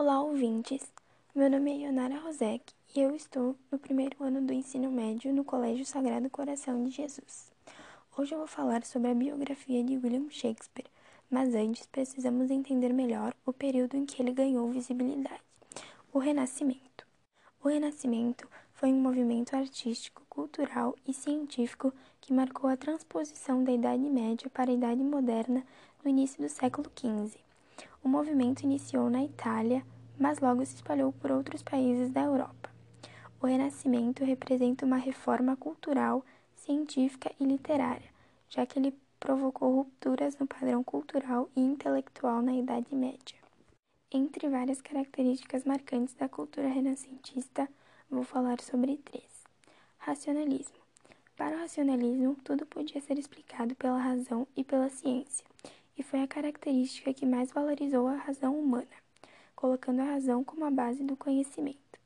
Olá, ouvintes! Meu nome é Ionara Rosek e eu estou no primeiro ano do ensino médio no Colégio Sagrado Coração de Jesus. Hoje eu vou falar sobre a biografia de William Shakespeare, mas antes precisamos entender melhor o período em que ele ganhou visibilidade o Renascimento. O Renascimento foi um movimento artístico, cultural e científico que marcou a transposição da Idade Média para a Idade Moderna no início do século XV. O movimento iniciou na Itália, mas logo se espalhou por outros países da Europa. O Renascimento representa uma reforma cultural, científica e literária, já que ele provocou rupturas no padrão cultural e intelectual na Idade Média. Entre várias características marcantes da cultura renascentista, vou falar sobre três. Racionalismo. Para o racionalismo, tudo podia ser explicado pela razão e pela ciência e foi a característica que mais valorizou a razão humana, colocando a razão como a base do conhecimento.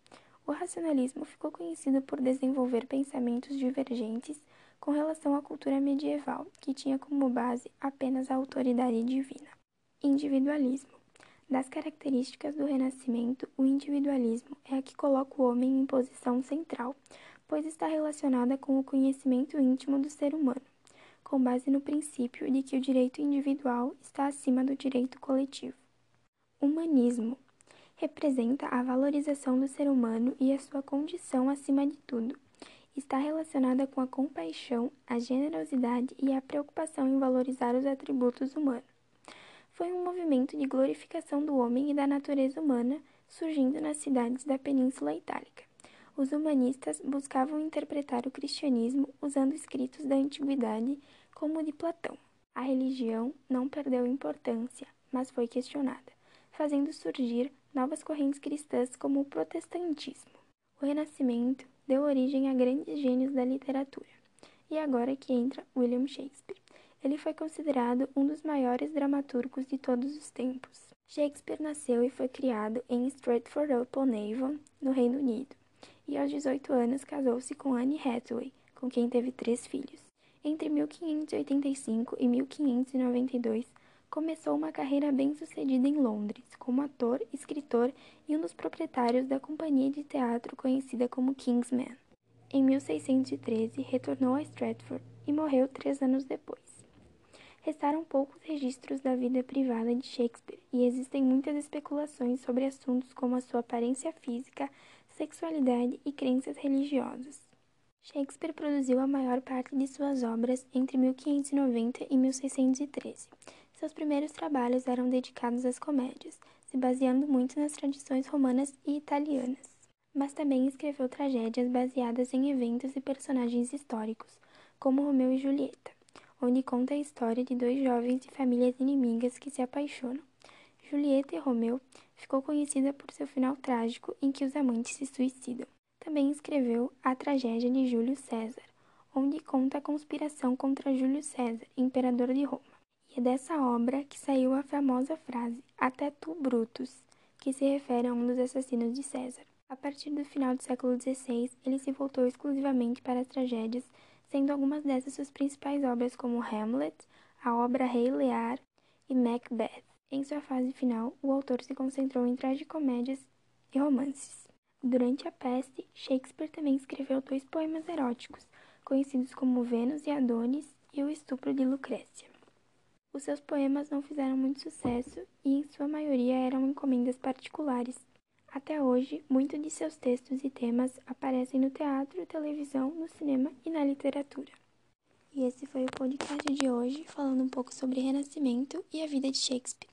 O racionalismo ficou conhecido por desenvolver pensamentos divergentes com relação à cultura medieval, que tinha como base apenas a autoridade divina. Individualismo. Das características do Renascimento, o individualismo é a que coloca o homem em posição central, pois está relacionada com o conhecimento íntimo do ser humano com base no princípio de que o direito individual está acima do direito coletivo. Humanismo representa a valorização do ser humano e a sua condição acima de tudo. Está relacionada com a compaixão, a generosidade e a preocupação em valorizar os atributos humanos. Foi um movimento de glorificação do homem e da natureza humana surgindo nas cidades da Península Itálica. Os humanistas buscavam interpretar o cristianismo usando escritos da antiguidade como o de Platão. A religião não perdeu importância, mas foi questionada, fazendo surgir novas correntes cristãs como o protestantismo. O Renascimento deu origem a grandes gênios da literatura. E agora que entra William Shakespeare. Ele foi considerado um dos maiores dramaturgos de todos os tempos. Shakespeare nasceu e foi criado em Stratford-upon-Avon, no Reino Unido, e aos 18 anos casou-se com Anne Hathaway, com quem teve três filhos. Entre 1585 e 1592, começou uma carreira bem-sucedida em Londres, como ator, escritor e um dos proprietários da companhia de teatro conhecida como Kingsman. Em 1613, retornou a Stratford e morreu três anos depois. Restaram poucos registros da vida privada de Shakespeare e existem muitas especulações sobre assuntos como a sua aparência física, sexualidade e crenças religiosas. Shakespeare produziu a maior parte de suas obras entre 1590 e 1613. Seus primeiros trabalhos eram dedicados às comédias, se baseando muito nas tradições romanas e italianas. Mas também escreveu tragédias baseadas em eventos e personagens históricos, como Romeu e Julieta, onde conta a história de dois jovens de famílias inimigas que se apaixonam. Julieta e Romeu ficou conhecida por seu final trágico em que os amantes se suicidam. Também escreveu A Tragédia de Júlio César, onde conta a conspiração contra Júlio César, imperador de Roma. E é dessa obra que saiu a famosa frase Até tu, Brutus, que se refere a um dos assassinos de César. A partir do final do século XVI, ele se voltou exclusivamente para as tragédias, sendo algumas dessas suas principais obras como Hamlet, a obra Rei Lear e Macbeth. Em sua fase final, o autor se concentrou em tragicomédias e romances. Durante a peste, Shakespeare também escreveu dois poemas eróticos, conhecidos como Vênus e Adonis e O Estupro de Lucrécia. Os seus poemas não fizeram muito sucesso e, em sua maioria, eram encomendas particulares. Até hoje, muitos de seus textos e temas aparecem no teatro, televisão, no cinema e na literatura. E esse foi o podcast de hoje, falando um pouco sobre Renascimento e a vida de Shakespeare.